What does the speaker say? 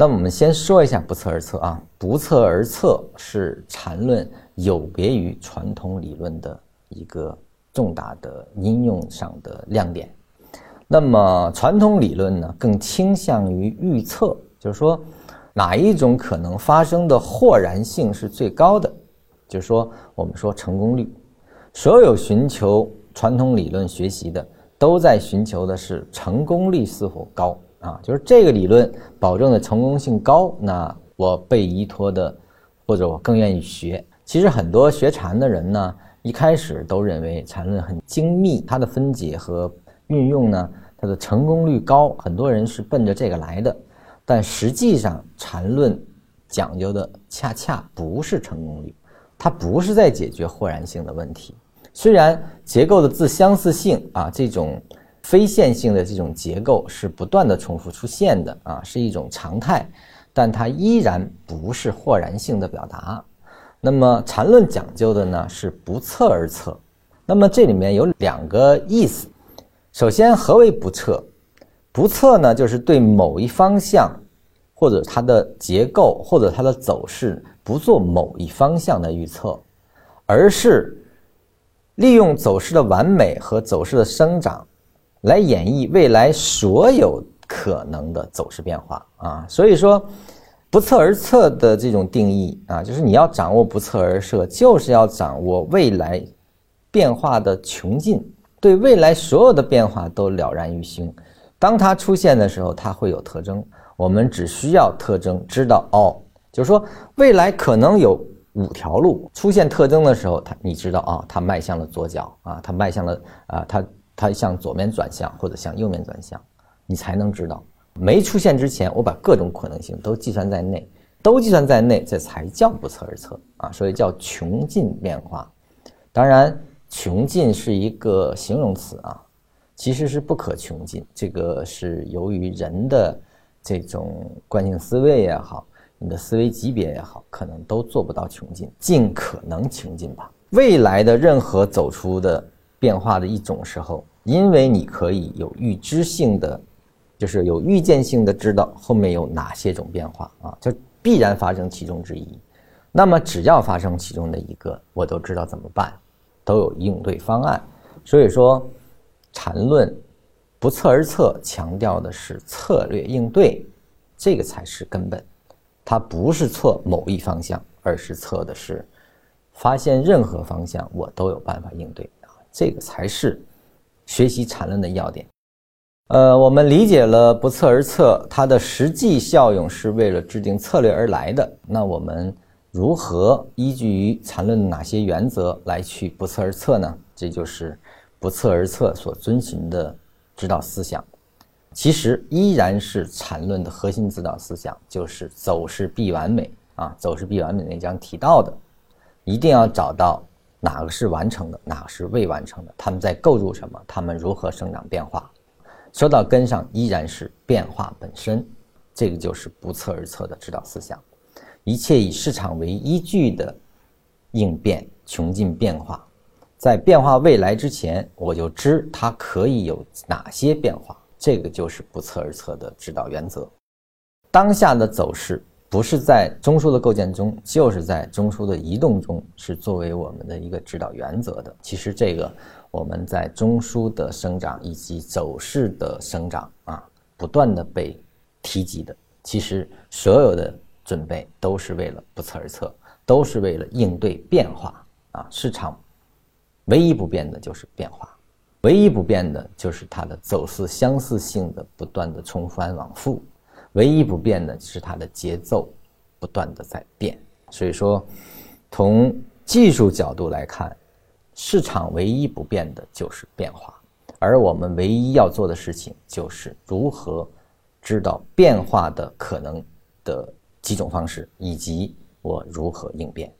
那我们先说一下不测而测啊，不测而测是缠论有别于传统理论的一个重大的应用上的亮点。那么传统理论呢，更倾向于预测，就是说哪一种可能发生的豁然性是最高的，就是说我们说成功率，所有寻求传统理论学习的都在寻求的是成功率是否高。啊，就是这个理论保证的成功性高，那我被依托的，或者我更愿意学。其实很多学禅的人呢，一开始都认为禅论很精密，它的分解和运用呢，它的成功率高，很多人是奔着这个来的。但实际上，禅论讲究的恰恰不是成功率，它不是在解决豁然性的问题。虽然结构的自相似性啊，这种。非线性的这种结构是不断的重复出现的啊，是一种常态，但它依然不是豁然性的表达。那么禅论讲究的呢是不测而测。那么这里面有两个意思。首先，何为不测？不测呢，就是对某一方向或者它的结构或者它的走势不做某一方向的预测，而是利用走势的完美和走势的生长。来演绎未来所有可能的走势变化啊，所以说不测而测的这种定义啊，就是你要掌握不测而测，就是要掌握未来变化的穷尽，对未来所有的变化都了然于心。当它出现的时候，它会有特征，我们只需要特征知道哦，就是说未来可能有五条路出现特征的时候，它你知道啊，它迈向了左脚啊，它迈向了啊，它。它向左面转向或者向右面转向，你才能知道。没出现之前，我把各种可能性都计算在内，都计算在内，这才叫不测而测啊！所以叫穷尽变化。当然，穷尽是一个形容词啊，其实是不可穷尽。这个是由于人的这种惯性思维也好，你的思维级别也好，可能都做不到穷尽，尽可能穷尽吧。未来的任何走出的变化的一种时候。因为你可以有预知性的，就是有预见性的知道后面有哪些种变化啊，就必然发生其中之一。那么只要发生其中的一个，我都知道怎么办，都有应对方案。所以说，禅论不测而测，强调的是策略应对，这个才是根本。它不是测某一方向，而是测的是发现任何方向我都有办法应对啊，这个才是。学习缠论的要点，呃，我们理解了不测而测，它的实际效用是为了制定策略而来的。那我们如何依据于缠论哪些原则来去不测而测呢？这就是不测而测所遵循的指导思想。其实依然是缠论的核心指导思想，就是走势必完美啊，走势必完美那章提到的，一定要找到。哪个是完成的，哪个是未完成的？他们在构筑什么？他们如何生长变化？说到根上，依然是变化本身。这个就是不测而测的指导思想。一切以市场为依据的应变，穷尽变化。在变化未来之前，我就知它可以有哪些变化。这个就是不测而测的指导原则。当下的走势。不是在中枢的构建中，就是在中枢的移动中，是作为我们的一个指导原则的。其实这个我们在中枢的生长以及走势的生长啊，不断的被提及的。其实所有的准备都是为了不测而测，都是为了应对变化啊。市场唯一不变的就是变化，唯一不变的就是它的走势相似性的不断的重返往复。唯一不变的是它的节奏不断的在变，所以说，从技术角度来看，市场唯一不变的就是变化，而我们唯一要做的事情就是如何知道变化的可能的几种方式，以及我如何应变。